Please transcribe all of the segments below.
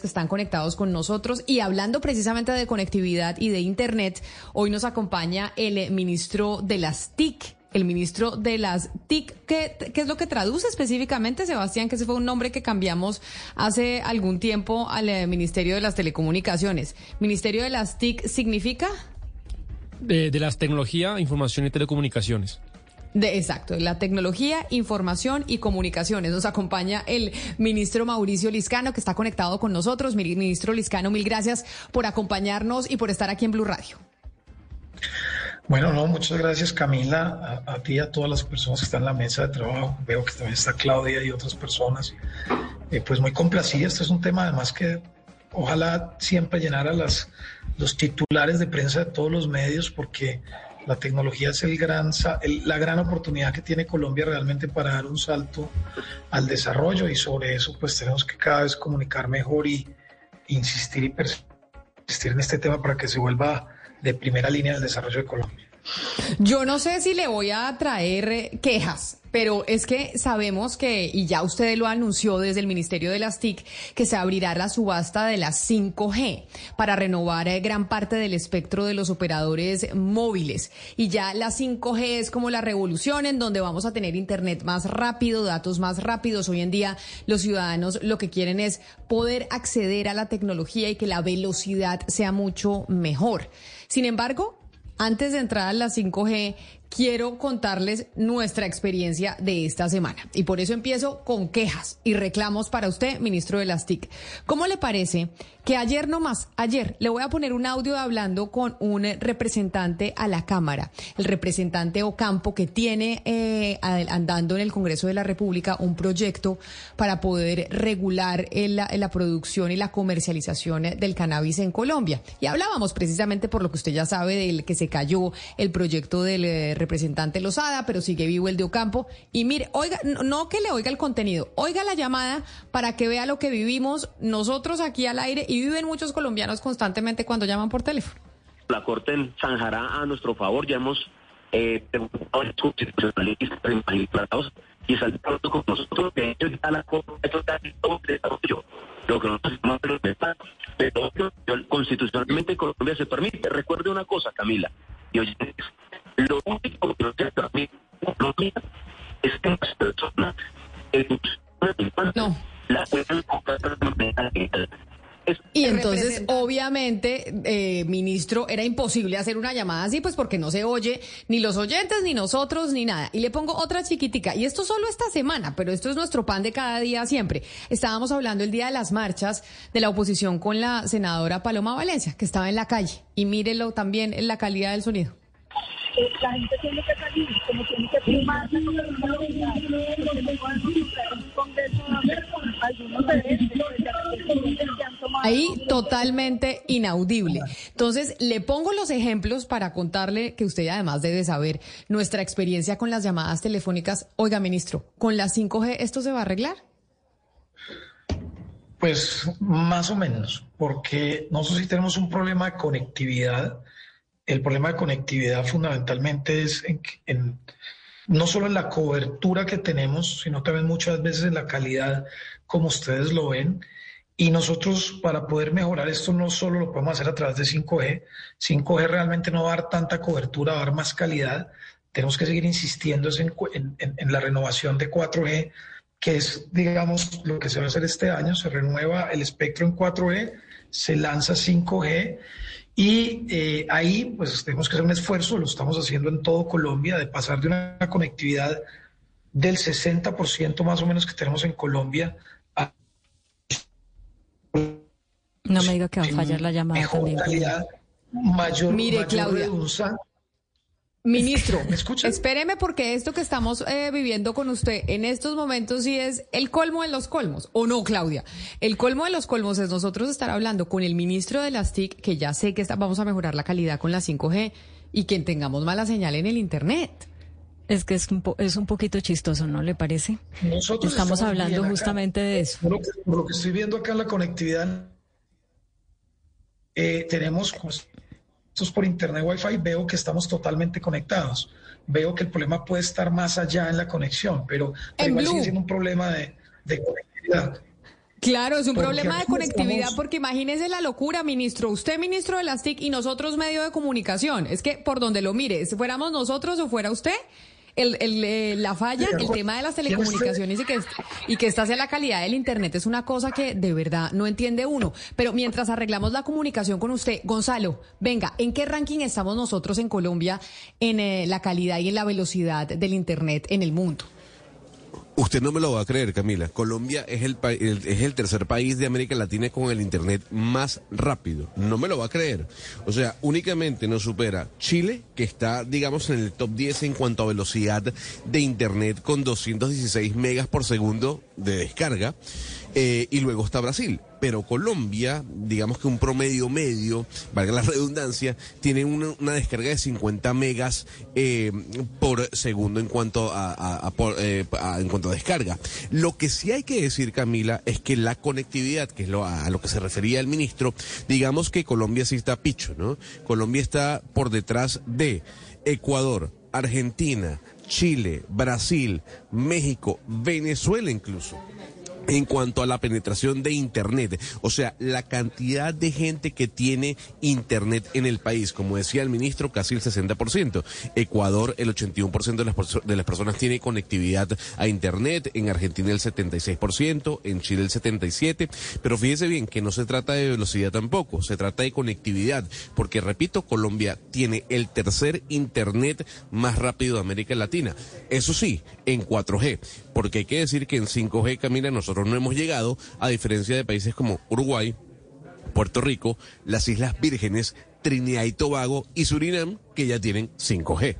que están conectados con nosotros. Y hablando precisamente de conectividad y de Internet, hoy nos acompaña el ministro de las TIC, el ministro de las TIC. ¿Qué, ¿Qué, es lo que traduce específicamente, Sebastián? Que ese fue un nombre que cambiamos hace algún tiempo al eh, Ministerio de las Telecomunicaciones. ¿Ministerio de las TIC significa? De, de las tecnología, información y telecomunicaciones. De, exacto, la tecnología, información y comunicaciones. Nos acompaña el ministro Mauricio Liscano, que está conectado con nosotros. Ministro Liscano, mil gracias por acompañarnos y por estar aquí en Blue Radio. Bueno, no, muchas gracias Camila, a, a ti y a todas las personas que están en la mesa de trabajo. Veo que también está Claudia y otras personas. Eh, pues muy complacida, este es un tema además que ojalá siempre llenara las, los titulares de prensa de todos los medios porque la tecnología es el gran, el, la gran oportunidad que tiene Colombia realmente para dar un salto al desarrollo y sobre eso pues tenemos que cada vez comunicar mejor y insistir y persistir en este tema para que se vuelva de primera línea del desarrollo de Colombia. Yo no sé si le voy a traer quejas, pero es que sabemos que, y ya usted lo anunció desde el Ministerio de las TIC, que se abrirá la subasta de las 5G para renovar eh, gran parte del espectro de los operadores móviles. Y ya la 5G es como la revolución en donde vamos a tener Internet más rápido, datos más rápidos. Hoy en día los ciudadanos lo que quieren es poder acceder a la tecnología y que la velocidad sea mucho mejor. Sin embargo, antes de entrar a la 5G, quiero contarles nuestra experiencia de esta semana. Y por eso empiezo con quejas y reclamos para usted, ministro de las TIC. ¿Cómo le parece que ayer nomás, ayer, le voy a poner un audio hablando con un representante a la Cámara, el representante Ocampo, que tiene eh, andando en el Congreso de la República un proyecto para poder regular la, la producción y la comercialización del cannabis en Colombia. Y hablábamos precisamente por lo que usted ya sabe del que se cayó el proyecto del eh, representante Lozada, pero sigue vivo el de Ocampo. Y mire, oiga, no que le oiga el contenido, oiga la llamada para que vea lo que vivimos nosotros aquí al aire y viven muchos colombianos constantemente cuando llaman por teléfono. La Corte zanjará a nuestro favor, ya hemos eh, y con nosotros que ya la lo que nosotros constitucionalmente Colombia se permite. Recuerde una cosa, Camila, y oyentes, lo único que nos permite Colombia es que las personas no. la pueden y entonces, obviamente, eh, ministro, era imposible hacer una llamada así, pues porque no se oye ni los oyentes, ni nosotros, ni nada. Y le pongo otra chiquitica, y esto solo esta semana, pero esto es nuestro pan de cada día siempre. Estábamos hablando el día de las marchas de la oposición con la senadora Paloma Valencia, que estaba en la calle. Y mírelo también en la calidad del sonido. La gente tiene que salir, como tiene que firmar algunos Ahí totalmente inaudible. Entonces, le pongo los ejemplos para contarle que usted además debe saber nuestra experiencia con las llamadas telefónicas. Oiga, ministro, ¿con la 5G esto se va a arreglar? Pues más o menos, porque nosotros sí tenemos un problema de conectividad. El problema de conectividad fundamentalmente es en, no solo en la cobertura que tenemos, sino también muchas veces en la calidad como ustedes lo ven. Y nosotros para poder mejorar esto no solo lo podemos hacer a través de 5G, 5G realmente no va a dar tanta cobertura, va a dar más calidad, tenemos que seguir insistiendo en, en, la renovación de 4G, que es, digamos, lo que se va a hacer este año, se renueva el espectro en 4G, se lanza 5G y eh, ahí pues tenemos que hacer un esfuerzo, lo estamos haciendo en todo Colombia, de pasar de una conectividad del 60% más o menos que tenemos en Colombia no me diga que va a fallar la llamada también. mayor, Mire, Claudia. Ministro, ¿me escucha? espéreme porque esto que estamos eh, viviendo con usted en estos momentos sí es el colmo de los colmos, ¿o no, Claudia? El colmo de los colmos es nosotros estar hablando con el ministro de las TIC, que ya sé que vamos a mejorar la calidad con la 5G, y que tengamos mala señal en el Internet. Es que es un, es un poquito chistoso, ¿no le parece? Nosotros estamos, hablando justamente de eso. Por lo, que, estoy viendo acá en la conectividad, eh, tenemos pues, por internet Wi-Fi, veo que estamos totalmente conectados. Veo que el problema puede estar más allá en la conexión, pero, igual sigue siendo un problema de, de conectividad. Claro, es un Porque problema de conectividad, estamos- porque imagínese la locura, ministro. Usted, ministro de las TIC, y nosotros, medio de comunicación. Es que por donde lo mire, si fuéramos nosotros o fuera usted, el, el, eh, la falla, el tema de las ¿quién es telecomunicaciones y que, y que esta sea la calidad del Internet es una cosa que de verdad no entiende uno. Pero mientras arreglamos la comunicación con usted, Gonzalo, venga, ¿en qué ranking estamos nosotros en Colombia en eh, la calidad y en la velocidad del Internet en el mundo? Usted no me lo va a creer, Camila. Colombia es el, el- es el tercer país de América Latina con el Internet más rápido. No me lo va a creer. O sea, únicamente nos supera Chile, que está, digamos, en el top 10 en cuanto a velocidad de Internet con 216 megas por segundo de descarga. Eh, y luego está Brasil. Pero Colombia, digamos que un promedio medio, valga la redundancia, tiene una, descarga de 50 megas eh, por segundo en cuanto a, por- eh, en cuanto a descarga. Lo que sí hay que decir, Camila, es que la conectividad, que es lo, a, a lo que se refería el ministro, digamos que Colombia sí está picho, ¿no? Colombia está por detrás de Ecuador, Argentina, Chile, Brasil, México, Venezuela incluso en cuanto a la penetración de Internet, o sea, la cantidad de gente que tiene Internet en el país, como decía el ministro, casi el 60%. Ecuador, el 81% de las, de las personas tiene conectividad a Internet, en Argentina el 76%, en Chile el 77%, pero fíjese bien que no se trata de velocidad tampoco, se trata de conectividad, porque repito, Colombia tiene el tercer Internet más rápido de América Latina. Eso sí, en 4G, porque hay que decir que en 5G, Camila, nosotros no hemos llegado, a diferencia de países como Uruguay, Puerto Rico, las Islas Vírgenes, Trinidad y Tobago y Surinam, que ya tienen 5G.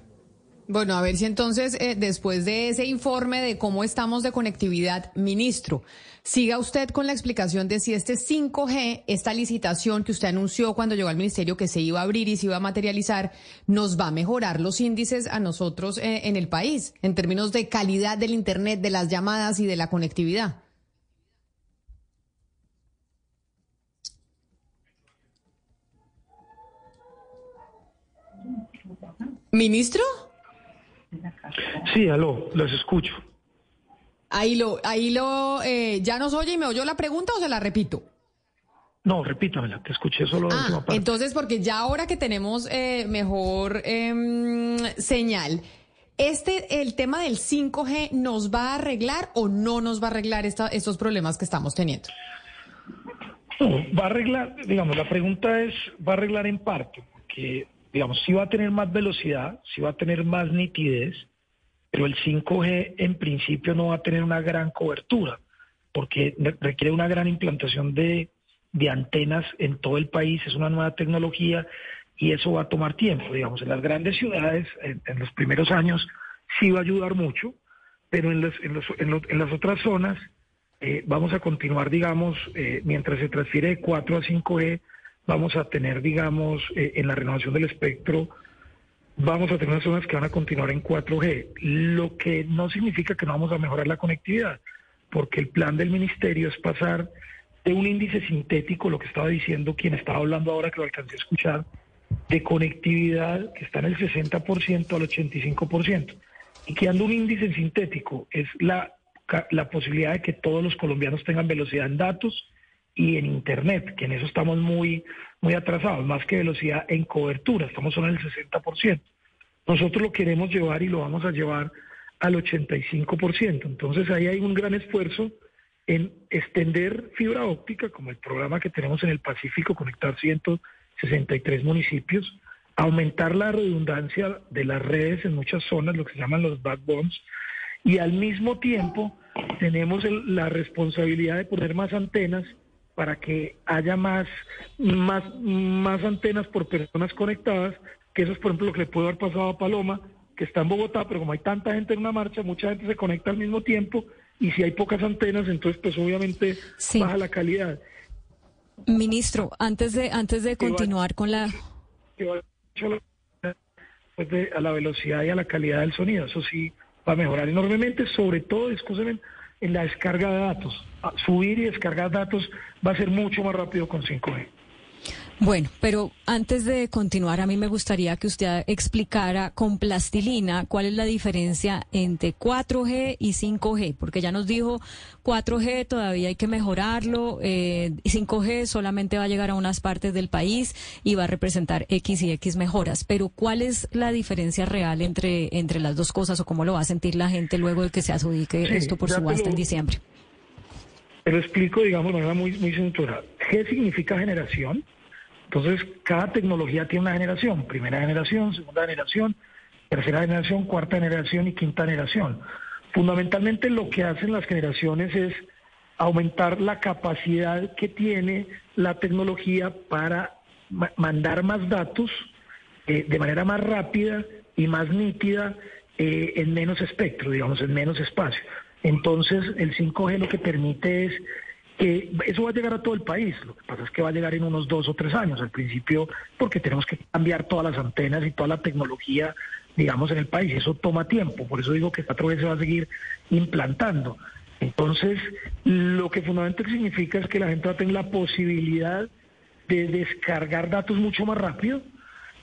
Bueno, a ver si entonces, eh, después de ese informe de cómo estamos de conectividad, ministro, siga usted con la explicación de si este 5G, esta licitación que usted anunció cuando llegó al ministerio que se iba a abrir y se iba a materializar, nos va a mejorar los índices a nosotros eh, en el país, en términos de calidad del Internet, de las llamadas y de la conectividad. ¿Ministro? Sí, aló, los escucho. Ahí lo, ahí lo, eh, ¿ya nos oye y me oyó la pregunta o se la repito? No, repítamela, te escuché solo la última Ah, parte. entonces, porque ya ahora que tenemos eh, mejor em, señal, este, el tema del 5G, ¿nos va a arreglar o no nos va a arreglar esta- estos problemas que estamos teniendo? No, va a arreglar, digamos, la pregunta es, va a arreglar en parte, porque, digamos, sí va a tener más velocidad, sí va a tener más nitidez, pero el 5G en principio no va a tener una gran cobertura, porque re- requiere una gran implantación de, de antenas en todo el país, es una nueva tecnología y eso va a tomar tiempo, digamos, en las grandes ciudades, en, los primeros años sí va a ayudar mucho, pero en, los- en los- en lo- en las otras zonas eh, vamos a continuar, digamos, eh, mientras se transfiere de 4 a 5G, vamos a tener, digamos, eh, en la renovación del espectro, vamos a tener unas zonas que van a continuar en 4G, lo que no significa que no vamos a mejorar la conectividad, porque el plan del ministerio es pasar de un índice sintético, lo que estaba diciendo quien estaba hablando ahora, que lo alcancé a escuchar, de conectividad que está en el 60% al 85%. Y que anda un índice sintético es la, la posibilidad de que todos los colombianos tengan velocidad en datos y en Internet, que en eso estamos muy, muy atrasados, más que velocidad en cobertura, estamos solo en el 60%. Nosotros lo queremos llevar y lo vamos a llevar al 85%. Entonces ahí hay un gran esfuerzo en extender fibra óptica, como el programa que tenemos en el Pacífico, conectar 163 municipios, aumentar la redundancia de las redes en muchas zonas, lo que se llaman los backbones, y al mismo tiempo tenemos la responsabilidad de poner más antenas para que haya más, más, más antenas por personas conectadas, que eso es por ejemplo lo que le puede haber pasado a Paloma, que está en Bogotá, pero como hay tanta gente en una marcha, mucha gente se conecta al mismo tiempo, y si hay pocas antenas, entonces pues obviamente Sí. baja la calidad. Ministro, antes de, antes de va- continuar con la... pues, de- a la velocidad y a la calidad del sonido. Eso sí va a mejorar enormemente, sobre todo, escúcheme, en la descarga de datos. Subir y descargar datos va a ser mucho más rápido con 5G. Bueno, pero antes de continuar, a mí me gustaría que usted explicara con plastilina cuál es la diferencia entre 4G y 5G, porque ya nos dijo 4G todavía hay que mejorarlo, eh, 5G solamente va a llegar a unas partes del país y va a representar X y X mejoras, pero ¿cuál es la diferencia real entre, entre las dos cosas o cómo lo va a sentir la gente luego de que se adjudique Sí, esto por subasta lo- en diciembre? Te lo explico, digamos, de manera muy, muy. G significa generación. Entonces, cada tecnología tiene una generación. Primera generación, segunda generación, tercera generación, cuarta generación y quinta generación. Fundamentalmente lo que hacen las generaciones es aumentar la capacidad que tiene la tecnología para ma- mandar más datos eh, de manera más rápida y más nítida eh, en menos espectro, digamos, en menos espacio. Entonces, el 5G lo que permite es que eso va a llegar a todo el país. Lo que pasa es que va a llegar en unos dos o tres años al principio, porque tenemos que cambiar todas las antenas y toda la tecnología, digamos, en el país. Eso toma tiempo. Por eso digo que 4G se va a seguir implantando. Entonces, lo que fundamentalmente significa es que la gente va a tener la posibilidad de descargar datos mucho más rápido,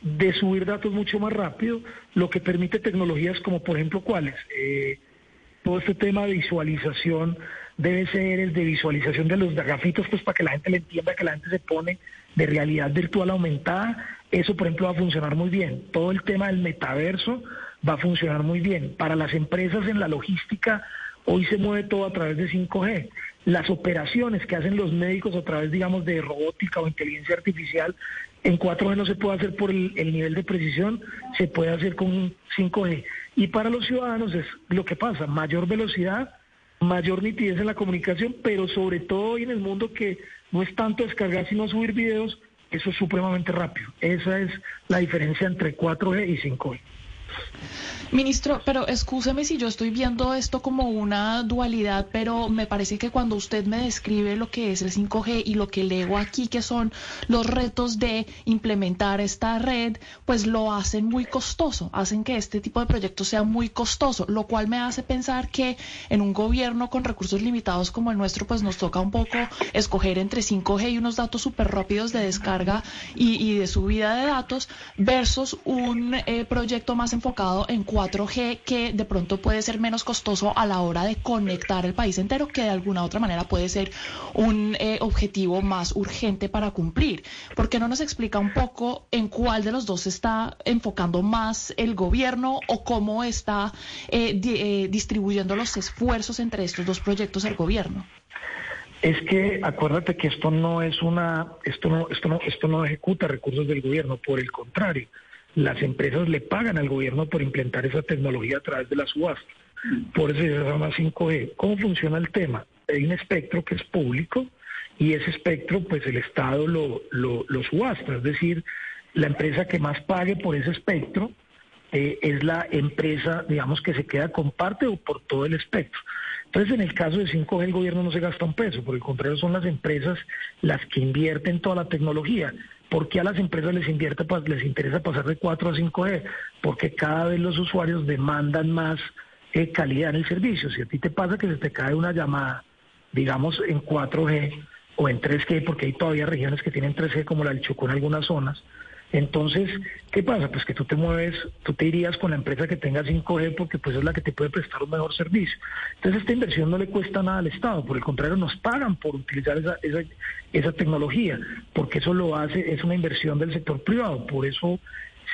de subir datos mucho más rápido, lo que permite tecnologías como, por ejemplo, ¿cuáles? Eh, todo este tema de visualización debe ser de visualización de los gafitos, pues para que la gente le entienda que la gente se pone de realidad virtual aumentada. Eso, por ejemplo, va a funcionar muy bien. Todo el tema del metaverso va a funcionar muy bien. Para las empresas en la logística, hoy se mueve todo a través de 5G. Las operaciones que hacen los médicos a través, digamos, de robótica o inteligencia artificial, en 4G no se puede hacer por el, el nivel de precisión, se puede hacer con 5G. Y para los ciudadanos es lo que pasa, mayor velocidad, mayor nitidez en la comunicación, pero sobre todo hoy en el mundo que no es tanto descargar, sino subir videos, eso es supremamente rápido. Esa es la diferencia entre 4G y 5G. Ministro, pero excúseme si yo estoy viendo esto como una dualidad, pero me parece que cuando usted me describe lo que es el 5G y lo que leo aquí, que son los retos de implementar esta red, pues lo hacen muy costoso, hacen que este tipo de proyectos sea muy costoso, lo cual me hace pensar que en un gobierno con recursos limitados como el nuestro, pues nos toca un poco escoger entre 5G y unos datos súper rápidos de descarga y, y de subida de datos versus un eh, proyecto más enfocado en 4G que de pronto puede ser menos costoso a la hora de conectar el país entero, que de alguna otra manera puede ser un eh, objetivo más urgente para cumplir. ¿Por qué no nos explica un poco en cuál de los dos se está enfocando más el gobierno o cómo está eh, di- eh, distribuyendo los esfuerzos entre estos dos proyectos el gobierno? Es que acuérdate que esto no es una, esto no, esto no, esto no ejecuta recursos del gobierno, por el contrario, las empresas le pagan al gobierno por implementar esa tecnología a través de la subasta. Por eso se llama 5G. ¿Cómo funciona el tema? Hay un espectro que es público y ese espectro, pues el Estado lo, lo, lo subasta, es decir, la empresa que más pague por ese espectro eh, es la empresa, digamos, que se queda con parte o por todo el espectro. Entonces, en el caso de 5G, el gobierno no se gasta un peso, por el contrario, son las empresas las que invierten toda la tecnología. ¿Por qué a las empresas les, interesa pasar de 4 a 5G? Porque cada vez los usuarios demandan más eh, calidad en el servicio. Si a ti te pasa que se te cae una llamada, digamos, en 4G o en 3G, porque hay todavía regiones que tienen 3G, como la del Chocó en algunas zonas, entonces, ¿qué pasa? Pues que tú te mueves, tú te irías con la empresa que tenga 5G porque pues es la que te puede prestar un mejor servicio. Entonces, esta inversión no le cuesta nada al Estado, por el contrario, nos pagan por utilizar esa, esa, esa tecnología, porque eso lo hace, es una inversión del sector privado, por eso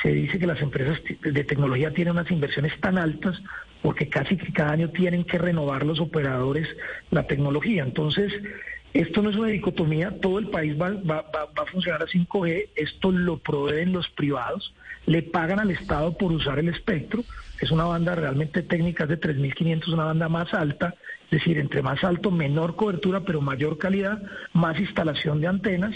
se dice que las empresas de tecnología tienen unas inversiones tan altas porque casi que cada año tienen que renovar los operadores la tecnología. Entonces, esto no es una dicotomía, todo el país va, a funcionar a 5G, esto lo proveen los privados, le pagan al Estado por usar el espectro, es una banda realmente técnica de 3.500, una banda más alta, es decir, entre más alto, menor cobertura, pero mayor calidad, más instalación de antenas,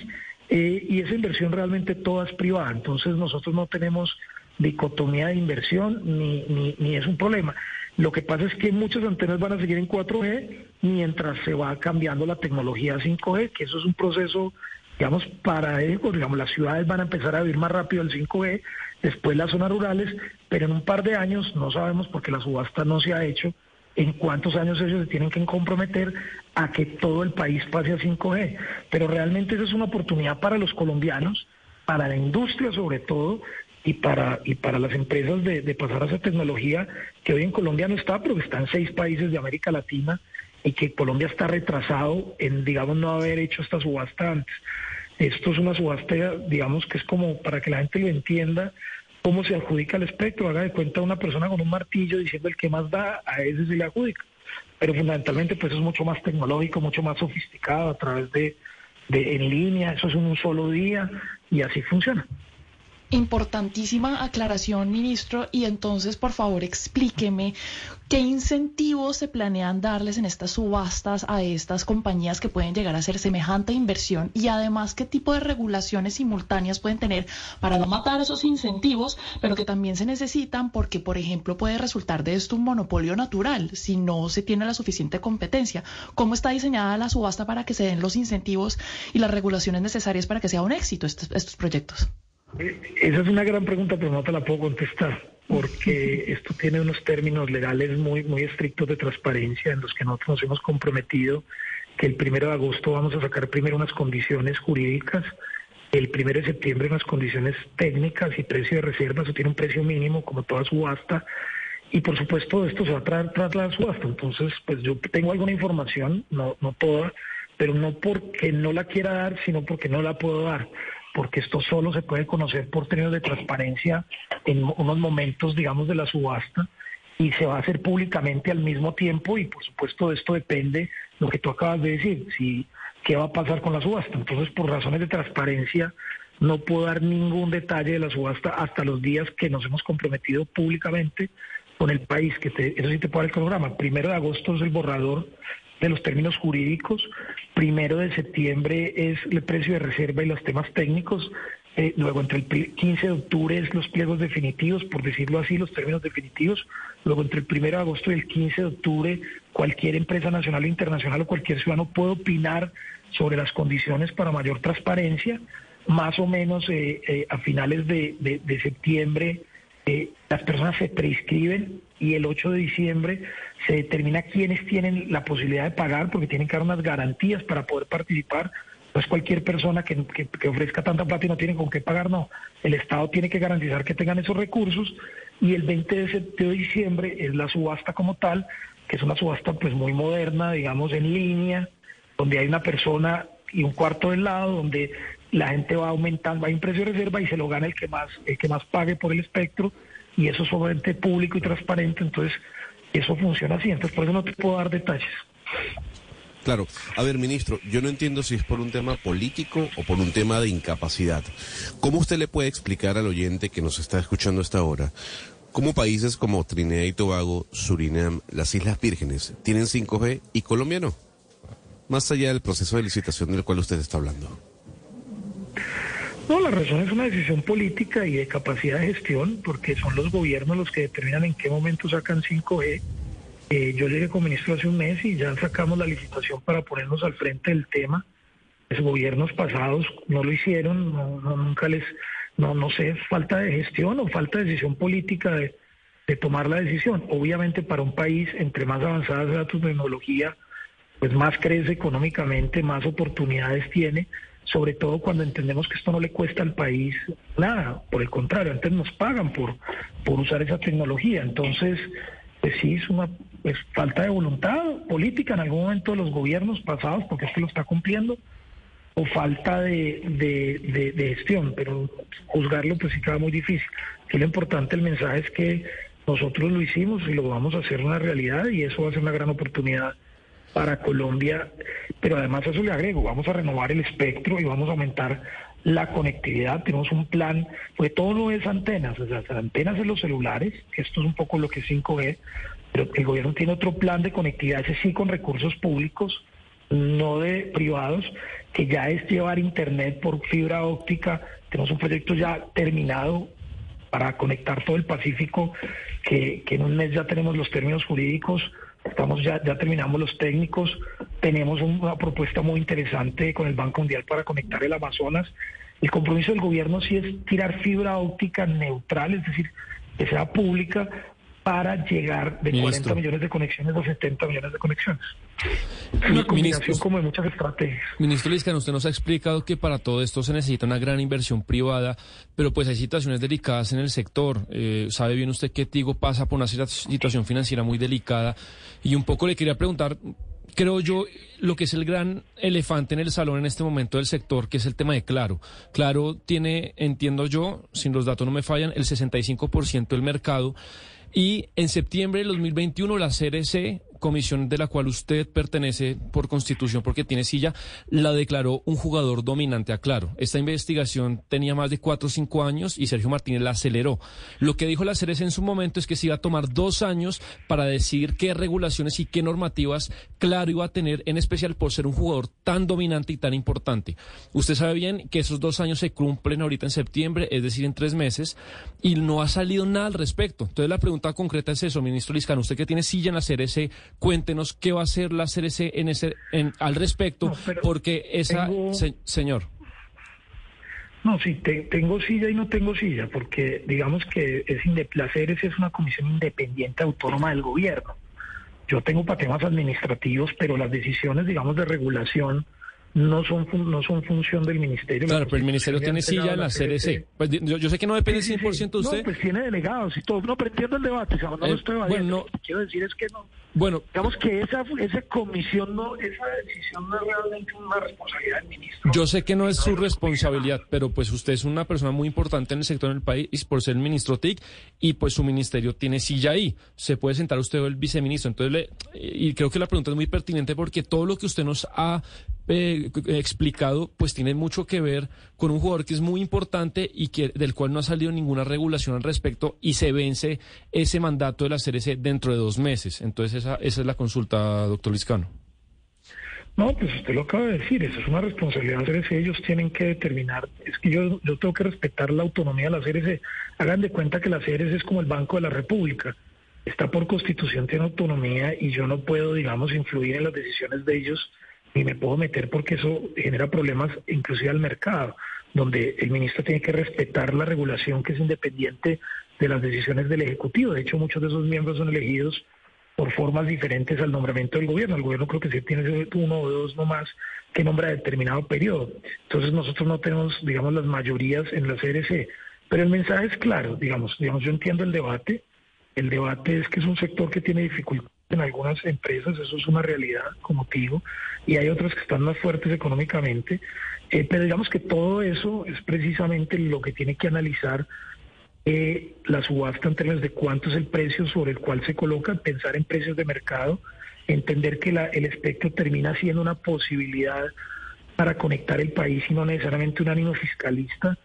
eh, y esa inversión realmente toda es privada, entonces nosotros no tenemos dicotomía de inversión ni, ni es un problema. Lo que pasa es que muchas antenas van a seguir en 4G mientras se va cambiando la tecnología a 5G, que eso es un proceso, digamos, para ellos, digamos, las ciudades van a empezar a vivir más rápido el 5G, después las zonas rurales, pero en un par de años, no sabemos porque la subasta no se ha hecho, en cuántos años ellos se tienen que comprometer a que todo el país pase a 5G. Pero realmente esa es una oportunidad para los colombianos, para la industria sobre todo, y para, y para las empresas de, de pasar a esa tecnología que hoy en Colombia no está, pero que está en seis países de América Latina y que Colombia está retrasado en, digamos, no haber hecho esta subasta antes. Esto es una subasta, digamos, que es como para que la gente lo entienda, cómo se adjudica el espectro. Haga de cuenta una persona con un martillo diciendo el que más da, a ese se le adjudica. Pero fundamentalmente, pues es mucho más tecnológico, mucho más sofisticado a través de, de en línea, eso es en un solo día y así funciona. Importantísima aclaración, ministro. Y entonces, por favor, explíqueme qué incentivos se planean darles en estas subastas a estas compañías que pueden llegar a hacer semejante inversión y además qué tipo de regulaciones simultáneas pueden tener para no matar esos incentivos, pero que también se necesitan porque, por ejemplo, puede resultar de esto un monopolio natural si no se tiene la suficiente competencia. ¿Cómo está diseñada la subasta para que se den los incentivos y las regulaciones necesarias para que sea un éxito estos, estos proyectos? Esa es una gran pregunta, pero no te la puedo contestar, porque esto tiene unos términos legales muy, muy estrictos de transparencia en los que nosotros nos hemos comprometido que el primero de agosto vamos a sacar primero unas condiciones jurídicas, el primero de septiembre unas condiciones técnicas y precio de reserva, eso tiene un precio mínimo como toda subasta, y por supuesto esto se va a traer tras la subasta. Entonces, pues yo tengo alguna información, no, no toda, pero no porque no la quiera dar, sino porque no la puedo dar porque esto solo se puede conocer por términos de transparencia en unos momentos, digamos, de la subasta y se va a hacer públicamente al mismo tiempo y por supuesto de esto depende lo que tú acabas de decir, si qué va a pasar con la subasta. Entonces, por razones de transparencia, no puedo dar ningún detalle de la subasta hasta los días que nos hemos comprometido públicamente con el país, que eso sí te puedo dar el cronograma. Primero de agosto es el borrador de los términos jurídicos. Primero de septiembre es el precio de reserva y los temas técnicos. Eh, luego, entre el 15 de octubre es los pliegos definitivos, por decirlo así, los términos definitivos. Luego, entre el 1 de agosto y el 15 de octubre, cualquier empresa nacional o internacional o cualquier ciudadano puede opinar sobre las condiciones para mayor transparencia. Más o menos eh, eh, a finales de, de, de septiembre, las personas se prescriben y el 8 de diciembre se determina quiénes tienen la posibilidad de pagar porque tienen que dar unas garantías para poder participar. No es cualquier persona que, ofrezca tanta plata y no tiene con qué pagar, no. El Estado tiene que garantizar que tengan esos recursos y el 20 de, de diciembre es la subasta como tal, que es una subasta pues muy moderna, digamos en línea, donde hay una persona y un cuarto del lado, donde la gente va aumentando, hay un precio de reserva y se lo gana el que más, el que más pague por el espectro y eso es obviamente público y transparente, entonces eso funciona así, entonces por eso no te puedo dar detalles. Claro. A ver, ministro, yo no entiendo si es por un tema político o por un tema de incapacidad. ¿Cómo usted le puede explicar al oyente que nos está escuchando hasta ahora cómo países como Trinidad y Tobago, Surinam, las Islas Vírgenes tienen 5G y Colombia no? Más allá del proceso de licitación del cual usted está hablando. No, la razón es una decisión política y de capacidad de gestión, porque son los gobiernos los que determinan en qué momento sacan 5G. Eh, yo llegué como ministro hace un mes y ya sacamos la licitación para ponernos al frente del tema. Los gobiernos pasados no lo hicieron, no, nunca les, no, no sé, falta de gestión o falta de decisión política de, de tomar la decisión. Obviamente para un país, entre más avanzada sea tu tecnología, pues más crece económicamente, más oportunidades tiene sobre todo cuando entendemos que esto no le cuesta al país nada, por el contrario, antes nos pagan por, por usar esa tecnología. Entonces, pues sí, es una falta de voluntad política en algún momento de los gobiernos pasados, porque esto lo está cumpliendo, o falta de, de, de, gestión, pero juzgarlo pues sí queda muy difícil. Aquí lo importante, el mensaje es que nosotros lo hicimos y lo vamos a hacer una realidad y eso va a ser una gran oportunidad para Colombia, pero además eso le agrego, vamos a renovar el espectro y vamos a aumentar la conectividad, tenemos un plan, pues todo no es antenas, o sea, antenas en los celulares, esto es un poco lo que es 5G, pero el gobierno tiene otro plan de conectividad, ese sí con recursos públicos, no de privados, que ya es llevar internet por fibra óptica, tenemos un proyecto ya terminado para conectar todo el Pacífico, que en un mes ya tenemos los términos jurídicos Estamos ya, ya terminamos los técnicos, tenemos una propuesta muy interesante con el Banco Mundial para conectar el Amazonas. El compromiso del gobierno sí es tirar fibra óptica neutral, es decir, que sea pública para llegar de Ministro. 40 millones de conexiones a 70 millones de conexiones. Es una combinación ministro- como de muchas estrategias. Ministro Liscano, usted nos ha explicado que para todo esto se necesita una gran inversión privada, pero pues hay situaciones delicadas en el sector. Eh, sabe bien usted que Tigo pasa por una situa- situación financiera muy delicada y un poco le quería preguntar, creo yo, lo que es el gran elefante en el salón en este momento del sector, que es el tema de Claro. Claro tiene, entiendo yo, sin los datos no me fallan, el 65% del mercado. Y en septiembre del 2021 la CRC, comisión de la cual usted pertenece por constitución porque tiene silla, la declaró un jugador dominante a Claro. Esta investigación tenía más de cuatro o cinco años y Sergio Martínez la aceleró. Lo que dijo la CRC en su momento es que se iba a tomar dos años para decidir qué regulaciones y qué normativas Claro iba a tener, en especial por ser un jugador tan dominante y tan importante. Usted sabe bien que esos dos años se cumplen ahorita en septiembre, es decir, en tres meses, y no ha salido nada al respecto. Entonces la pregunta concreta es eso, ministro Liscano, usted que tiene silla en la CRC, cuéntenos qué va a hacer la CRC en ese, en, al respecto, No, porque esa, tengo- se- señor. No, sí, te- tengo silla y no tengo silla, porque digamos que es la CRC es una comisión independiente autónoma del gobierno. Yo tengo para temas administrativos, pero las decisiones, digamos, de regulación no son no son función del ministerio. La Claro, pero el ministerio tiene silla en la CRC. Pues, yo, yo sé que no depende Sí, sí, 100% de usted. No, pues tiene delegados y todo. No, pero entiendo el debate, o sea, no Eh, lo estoy evadiendo. bueno, no- Lo que quiero decir es que no. Bueno, Digamos que esa, esa comisión, no, esa decisión no es realmente una responsabilidad del ministro. Yo sé que no es su responsabilidad, pero pues usted es una persona muy importante en el sector del país por ser el ministro TIC y pues su ministerio tiene silla ahí. Se puede sentar usted o el viceministro. Entonces, le, y creo que la pregunta es muy pertinente porque todo lo que usted nos ha eh, explicado pues tiene mucho que ver con un jugador que es muy importante y que del cual no ha salido ninguna regulación al respecto y se vence ese mandato de la CRC dentro de dos meses. Entonces, esa, esa es la consulta, doctor Liscano. No, pues usted lo acaba de decir, eso es una responsabilidad de la CRC, ellos tienen que determinar, es que yo, yo tengo que respetar la autonomía de la CRC. Hagan de cuenta que la CRC es como el Banco de la República, está por constitución, tiene autonomía y yo no puedo, digamos, influir en las decisiones de ellos ni me puedo meter porque eso genera problemas inclusive al mercado, donde el ministro tiene que respetar la regulación que es independiente de las decisiones del Ejecutivo. De hecho, muchos de esos miembros son elegidos por formas diferentes al nombramiento del gobierno. El gobierno creo que sí tiene uno o dos nomás que nombra determinado periodo. Entonces nosotros no tenemos, digamos, las mayorías en la CRC. Pero el mensaje es claro, digamos, digamos, yo entiendo el debate. El debate es que es un sector que tiene dificultades en algunas empresas, eso es una realidad, como te digo, y hay otras que están más fuertes económicamente. Eh, pero digamos que todo eso es precisamente lo que tiene que analizar eh, la subasta en términos de cuánto es el precio sobre el cual se coloca, pensar en precios de mercado, entender que la- el espectro termina siendo una posibilidad para conectar el país y no necesariamente un ánimo fiscalista,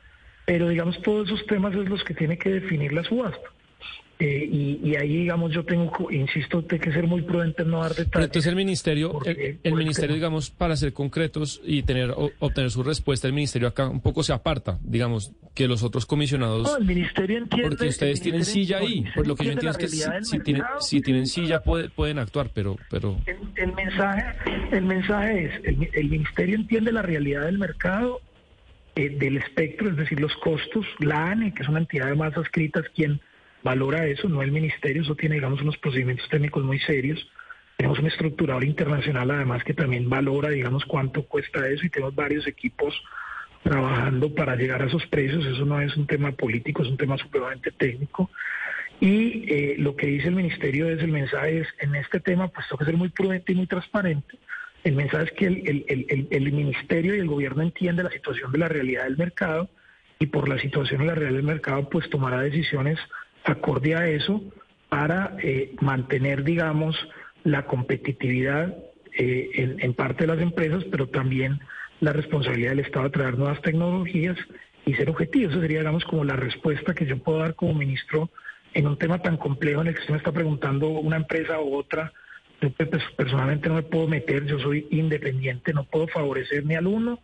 pero digamos todos esos temas es los que tiene que definir la subasta. Eh, y, y ahí, digamos, yo tengo, insisto, tengo que ser muy prudente en no dar Pero detalles. entonces el ministerio, Porque- el, el porque- ministerio, digamos, para ser concretos y tener o- obtener su respuesta, el ministerio acá un poco se aparta, digamos, que los otros comisionados. No, el ministerio entiende. porque ustedes tienen silla ahí. Pues lo que yo entiendo es que si, tienen, si tienen silla puede- pueden actuar, pero, pero El, el mensaje, el mensaje es, el, el ministerio entiende la realidad del mercado, eh, del espectro, es decir, los costos. La ANE, que es una entidad de masas escritas, quien valora eso, no el ministerio, eso tiene, digamos, unos procedimientos técnicos muy serios. Tenemos un estructurador internacional, además, que también valora, digamos, cuánto cuesta eso y tenemos varios equipos trabajando para llegar a esos precios. Eso no es un tema político, es un tema supremamente técnico. Y eh, lo que dice el ministerio es, el mensaje es, en este tema, pues que ser muy prudente y muy transparente. El mensaje es que el- el- el- el ministerio y el gobierno entiende la situación de la realidad del mercado y por la situación de la realidad del mercado, pues tomará decisiones acorde a eso para eh, mantener, digamos, la competitividad eh, en, parte de las empresas, pero también la responsabilidad del Estado de traer nuevas tecnologías y ser objetivos. Esa sería, digamos, como la respuesta que yo puedo dar como ministro en un tema tan complejo en el que usted me está preguntando una empresa u otra. Yo pues, personalmente no me puedo meter, yo soy independiente, no puedo favorecer ni al uno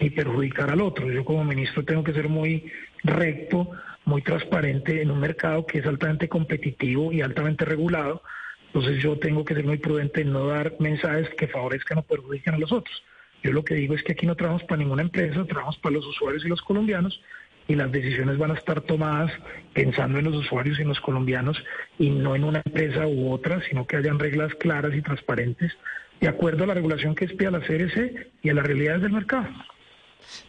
ni perjudicar al otro. Yo como ministro tengo que ser muy recto, muy transparente en un mercado que es altamente competitivo y altamente regulado. Entonces yo tengo que ser muy prudente en no dar mensajes que favorezcan o perjudiquen a los otros. Yo lo que digo es que aquí no trabajamos para ninguna empresa, trabajamos para los usuarios y los colombianos y las decisiones van a estar tomadas pensando en los usuarios y en los colombianos y no en una empresa u otra, sino que hayan reglas claras y transparentes de acuerdo a la regulación que expida la CRC y a las realidades del mercado.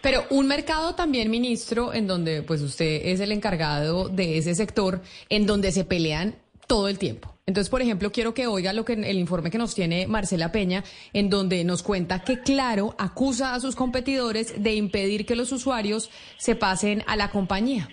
Pero un mercado también, ministro, en donde pues usted es el encargado de ese sector, en donde se pelean todo el tiempo. Entonces, por ejemplo, quiero que oiga lo que el informe que nos tiene Marcela Peña, en donde nos cuenta que Claro acusa a sus competidores de impedir que los usuarios se pasen a la compañía.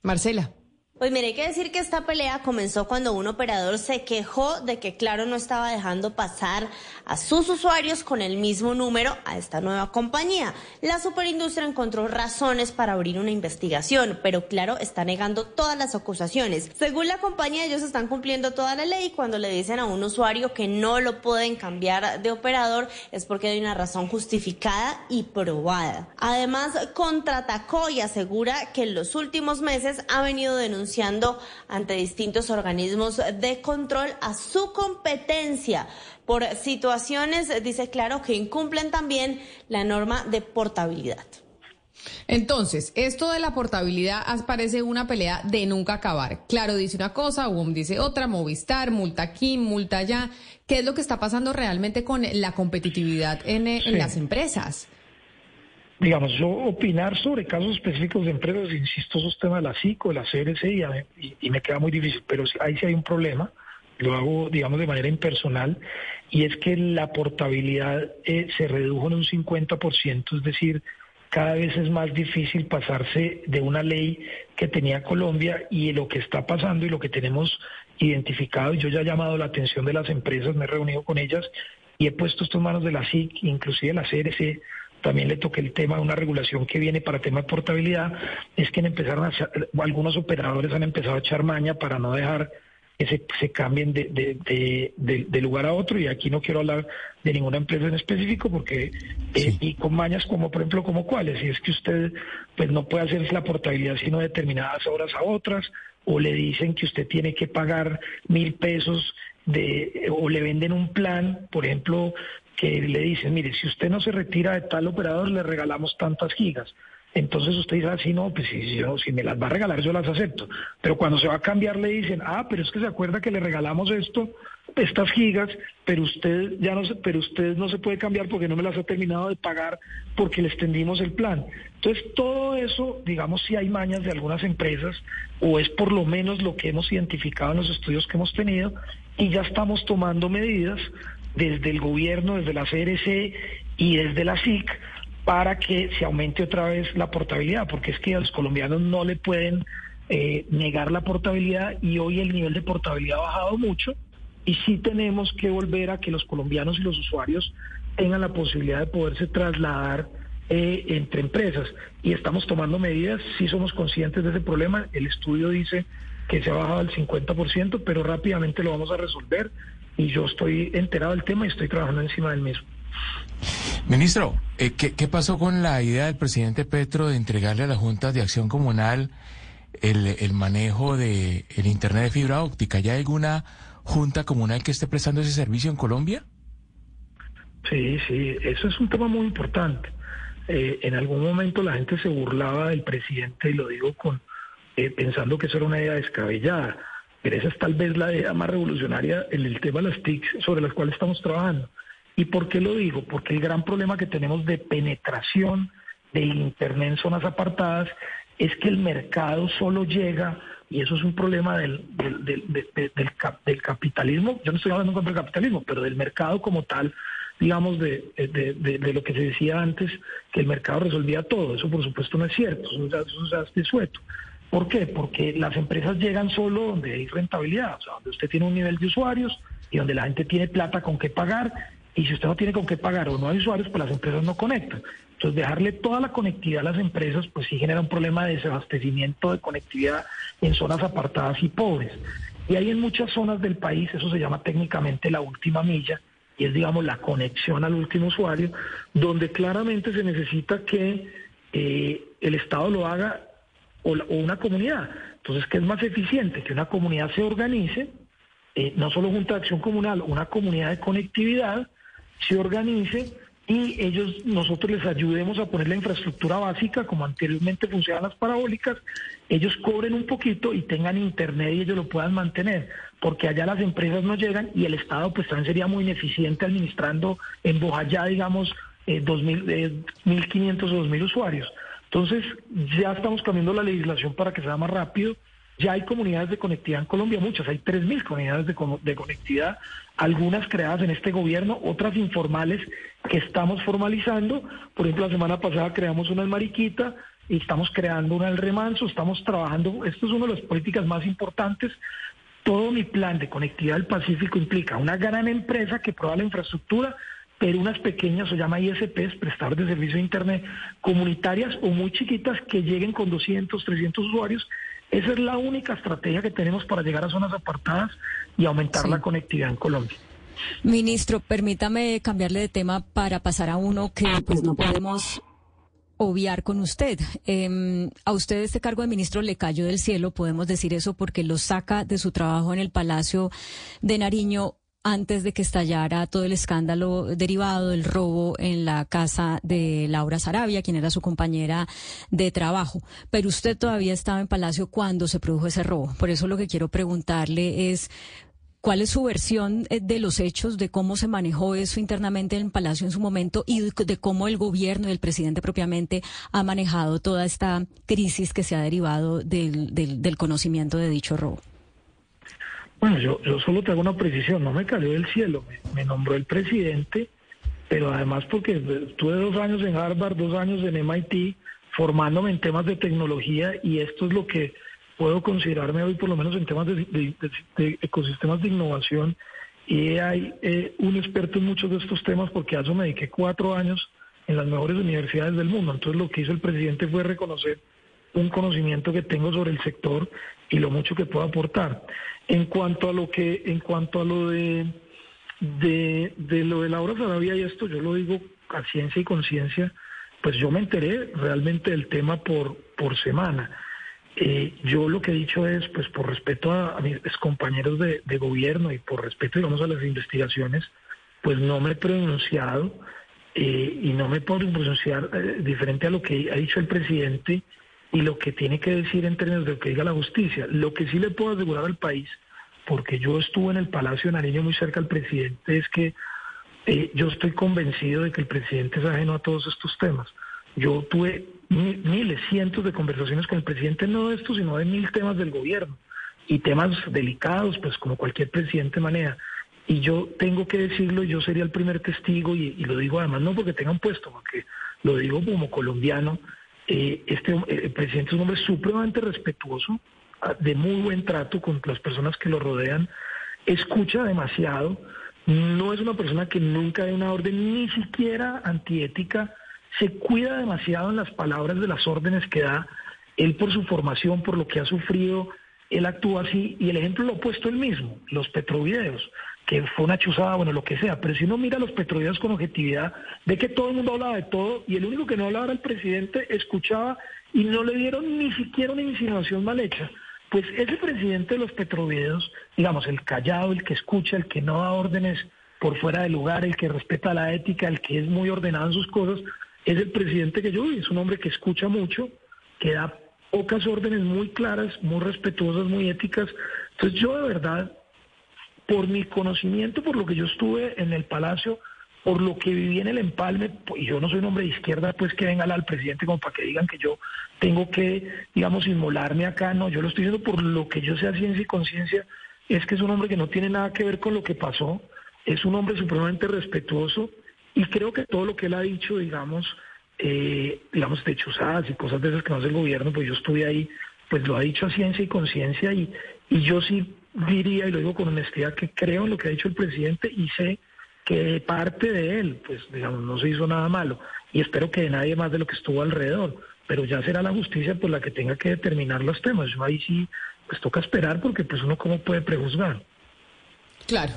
Marcela. Pues mire, hay que decir que esta pelea comenzó cuando un operador se quejó de que Claro no estaba dejando pasar a sus usuarios con el mismo número a esta nueva compañía. La superindustria encontró razones para abrir una investigación, pero Claro está negando todas las acusaciones. Según la compañía, ellos están cumpliendo toda la ley cuando le dicen a un usuario que no lo pueden cambiar de operador es porque hay una razón justificada y probada. Además, contraatacó y asegura que en los últimos meses ha venido denunciando ante distintos organismos de control a su competencia por situaciones, dice claro, que incumplen también la norma de portabilidad. Entonces, esto de la portabilidad parece una pelea de nunca acabar. Claro, dice una cosa, UOM dice otra, Movistar, multa aquí, multa allá. ¿Qué es lo que está pasando realmente con la competitividad en, en las empresas? Digamos, yo opinar sobre casos específicos de empresas, insisto, esos temas de la CICO, de la CRC, y, me queda muy difícil, pero ahí sí hay un problema, lo hago, digamos, de manera impersonal, y es que la portabilidad eh, se redujo en un 50%, es decir, cada vez es más difícil pasarse de una ley que tenía Colombia y lo que está pasando y lo que tenemos identificado, y yo ya he llamado la atención de las empresas, me he reunido con ellas y he puesto esto manos de la CIC, inclusive la CRC, también le toqué el tema de una regulación que viene para tema de portabilidad, es que empezaron a algunos operadores han empezado a echar maña para no dejar que se, se cambien de, de, de, lugar a otro y aquí no quiero hablar de ninguna empresa en específico porque eh, y con mañas como por ejemplo como cuáles si es que usted pues no puede hacer la portabilidad sino determinadas horas a otras o le dicen que usted tiene que pagar mil pesos de o le venden un plan por ejemplo le dicen, mire, si usted no se retira de tal operador, le regalamos tantas gigas. Entonces usted dice, ah, no, pues si, si me las va a regalar, yo las acepto. Pero cuando se va a cambiar, le dicen, ah, pero es que se acuerda que le regalamos esto, estas gigas, pero usted ya no se, pero usted no se puede cambiar porque no me las ha terminado de pagar porque le extendimos el plan. Entonces, todo eso, digamos, si hay mañas de algunas empresas, o es por lo menos lo que hemos identificado en los estudios que hemos tenido, y ya estamos tomando medidas desde el gobierno, desde la CRC y desde la SIC para que se aumente otra vez la portabilidad, porque es que a los colombianos no le pueden eh, negar la portabilidad y hoy el nivel de portabilidad ha bajado mucho y sí tenemos que volver a que los colombianos y los usuarios tengan la posibilidad de poderse trasladar eh, entre empresas. Y estamos tomando medidas, sí somos conscientes de ese problema, el estudio dice que se ha bajado al 50%, pero rápidamente lo vamos a resolver y yo estoy enterado del tema y estoy trabajando encima del mismo. Ministro, eh, ¿qué, pasó con la idea del presidente Petro de entregarle a la Junta de Acción Comunal el, manejo de el Internet de fibra óptica? ¿Ya hay alguna Junta Comunal que esté prestando ese servicio en Colombia? Sí, sí, eso es un tema muy importante. Eh, en algún momento la gente se burlaba del presidente, y lo digo con eh, pensando que eso era una idea descabellada pero esa es tal vez la idea más revolucionaria en el tema de las TICs sobre las cuales estamos trabajando. ¿Y por qué lo digo? Porque el gran problema que tenemos de penetración del Internet en zonas apartadas es que el mercado solo llega, y eso es un problema del, del, capitalismo, yo no estoy hablando contra el capitalismo, pero del mercado como tal, digamos, de, lo que se decía antes, que el mercado resolvía todo. Eso por supuesto no es cierto, eso, es desueto. ¿Por qué? Porque las empresas llegan solo donde hay rentabilidad, o sea, donde usted tiene un nivel de usuarios y donde la gente tiene plata con qué pagar. Y si usted no tiene con qué pagar o no hay usuarios, pues las empresas no conectan. Entonces, dejarle toda la conectividad a las empresas, pues sí genera un problema de desabastecimiento de conectividad en zonas apartadas y pobres. Y hay en muchas zonas del país, eso se llama técnicamente la última milla, y es, digamos, la conexión al último usuario, donde claramente se necesita que eh, el Estado lo haga o, una comunidad. Entonces, ¿qué es más eficiente? Que una comunidad se organice, eh, no solo Junta de Acción Comunal, una comunidad de conectividad se organice y ellos, nosotros les ayudemos a poner la infraestructura básica, como anteriormente funcionaban las parabólicas, ellos cobren un poquito y tengan internet y ellos lo puedan mantener, porque allá las empresas no llegan y el Estado pues también sería muy ineficiente administrando en Bojayá, digamos, eh, 2000, eh, 1.500 o 2.000 usuarios. Entonces, ya estamos cambiando la legislación para que sea más rápido. Ya hay comunidades de conectividad en Colombia, muchas, hay 3.000 comunidades de, co- de conectividad, algunas creadas en este gobierno, otras informales que estamos formalizando. Por ejemplo, la semana pasada creamos una en Mariquita y estamos creando una en Remanso, estamos trabajando, esto es una de las políticas más importantes. Todo mi plan de conectividad del Pacífico implica una gran empresa que prueba la infraestructura, pero unas pequeñas, se llama ISPs, prestadores de servicio de Internet, comunitarias o muy chiquitas que lleguen con 200, 300 usuarios. Esa es la única estrategia que tenemos para llegar a zonas apartadas y aumentar Sí. la conectividad en Colombia. Ministro, permítame cambiarle de tema para pasar a uno que pues no podemos obviar con usted. Eh, a usted este cargo de ministro le cayó del cielo, podemos decir eso, porque lo saca de su trabajo en el Palacio de Nariño antes de que estallara todo el escándalo derivado del robo en la casa de Laura Sarabia, quien era su compañera de trabajo. Pero usted todavía estaba en Palacio cuando se produjo ese robo. Por eso lo que quiero preguntarle es, ¿Cuál es su versión eh, de los hechos, de cómo se manejó eso internamente en el Palacio en su momento y de, cómo el gobierno y el presidente propiamente ha manejado toda esta crisis que se ha derivado del, del, del conocimiento de dicho robo? Bueno, yo, yo solo te hago una precisión, no me cayó del cielo, me, nombró el presidente, pero además porque estuve dos años en Harvard, dos años en MIT, formándome en temas de tecnología y esto es lo que puedo considerarme hoy por lo menos en temas de ecosistemas de innovación y hay eh, un experto en muchos de estos temas porque a eso me dediqué cuatro años en las mejores universidades del mundo. Entonces lo que hizo el presidente fue reconocer un conocimiento que tengo sobre el sector y lo mucho que puedo aportar. En cuanto a lo que, en cuanto a lo de, de, de lo de Laura Sarabia y esto, yo lo digo a ciencia y conciencia, pues yo me enteré realmente del tema por, por semana. Eh, yo lo que he dicho es, pues por respeto a, mis compañeros de, de gobierno y por respeto, digamos, a las investigaciones, pues no me he pronunciado eh, y no me puedo pronunciar eh, diferente a lo que ha dicho el presidente y lo que tiene que decir en términos de lo que diga la justicia. Lo que sí le puedo asegurar al país, porque yo estuve en el Palacio de Nariño muy cerca al presidente, es que eh, yo estoy convencido de que el presidente es ajeno a todos estos temas. Yo tuve mi- miles, cientos de conversaciones con el presidente, no de esto, sino de mil temas del gobierno y temas delicados, pues como cualquier presidente maneja. Y yo tengo que decirlo, yo sería el primer testigo, y, y lo digo además no porque tenga un puesto, porque lo digo como colombiano, eh, este eh, el presidente es un hombre supremamente respetuoso, ah, de muy buen trato con las personas que lo rodean, escucha demasiado, no es una persona que nunca dé una orden ni siquiera antiética, se cuida demasiado en las palabras de las órdenes que da, él por su formación, por lo que ha sufrido, él actúa así y el ejemplo lo ha puesto él mismo, los petrovideos, que fue una chuzada, bueno, lo que sea, pero si uno mira los petrovideos con objetividad, ve que todo el mundo hablaba de todo y el único que no hablaba era el presidente, escuchaba y no le dieron ni siquiera una insinuación mal hecha. Pues ese presidente de los petrovideos, digamos, el callado, el que escucha, el que no da órdenes por fuera del lugar, el que respeta la ética, el que es muy ordenado en sus cosas, es el presidente que yo vi, es un hombre que escucha mucho, que da pocas órdenes muy claras, muy respetuosas, muy éticas. Entonces yo de verdad, por mi conocimiento, por lo que yo estuve en el Palacio, por lo que viví en el empalme, y yo no soy un hombre de izquierda, pues que venga al presidente como para que digan que yo tengo que, digamos, inmolarme acá, no, yo lo estoy diciendo por lo que yo sé a ciencia y conciencia, es que es un hombre que no tiene nada que ver con lo que pasó, es un hombre supremamente respetuoso, y creo que todo lo que él ha dicho, digamos, eh, digamos, de chuzadas y cosas de esas que no hace el gobierno, pues yo estuve ahí, pues lo ha dicho a ciencia y conciencia y, y yo sí diría, y lo digo con honestidad, que creo en lo que ha dicho el presidente y sé que de parte de él, pues digamos, no se hizo nada malo y espero que de nadie más de lo que estuvo alrededor, pero ya será la justicia pues la que tenga que determinar los temas. Yo ahí sí, pues toca esperar porque pues uno cómo puede prejuzgar. Claro.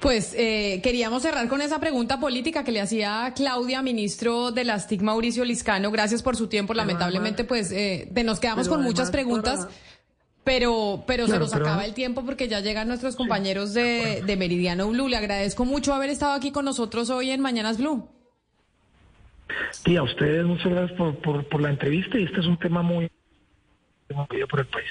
Pues eh, queríamos cerrar con esa pregunta política que le hacía Claudia, ministro de las TIC, Mauricio Liscano. Gracias por su tiempo. Lamentablemente, pues eh, nos quedamos pero con muchas preguntas. para- Pero, pero se nos pero- acaba el tiempo porque ya llegan nuestros compañeros de, de Meridiano Blue. Le agradezco mucho haber estado aquí con nosotros hoy en Mañanas Blue. Y a ustedes muchas gracias por, por, por la entrevista y este es un tema muy por el país.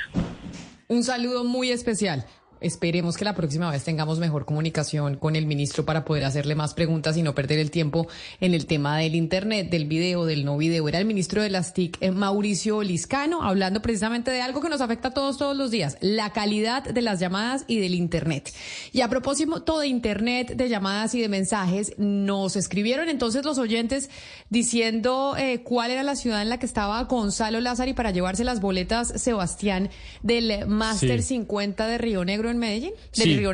Un saludo muy especial. Esperemos que la próxima vez tengamos mejor comunicación con el ministro para poder hacerle más preguntas y no perder el tiempo en el tema del Internet, del video, del no video. Era el ministro de las TIC, eh, Mauricio Liscano, hablando precisamente de algo que nos afecta a todos todos los días, la calidad de las llamadas y del Internet. Y a propósito de Internet, de llamadas y de mensajes, nos escribieron entonces los oyentes diciendo eh, cuál era la ciudad en la que estaba Gonzalo Lázaro y para llevarse las boletas Sebastián del Máster Sí. 50 de Río Negro en Medellín, Sí. del Río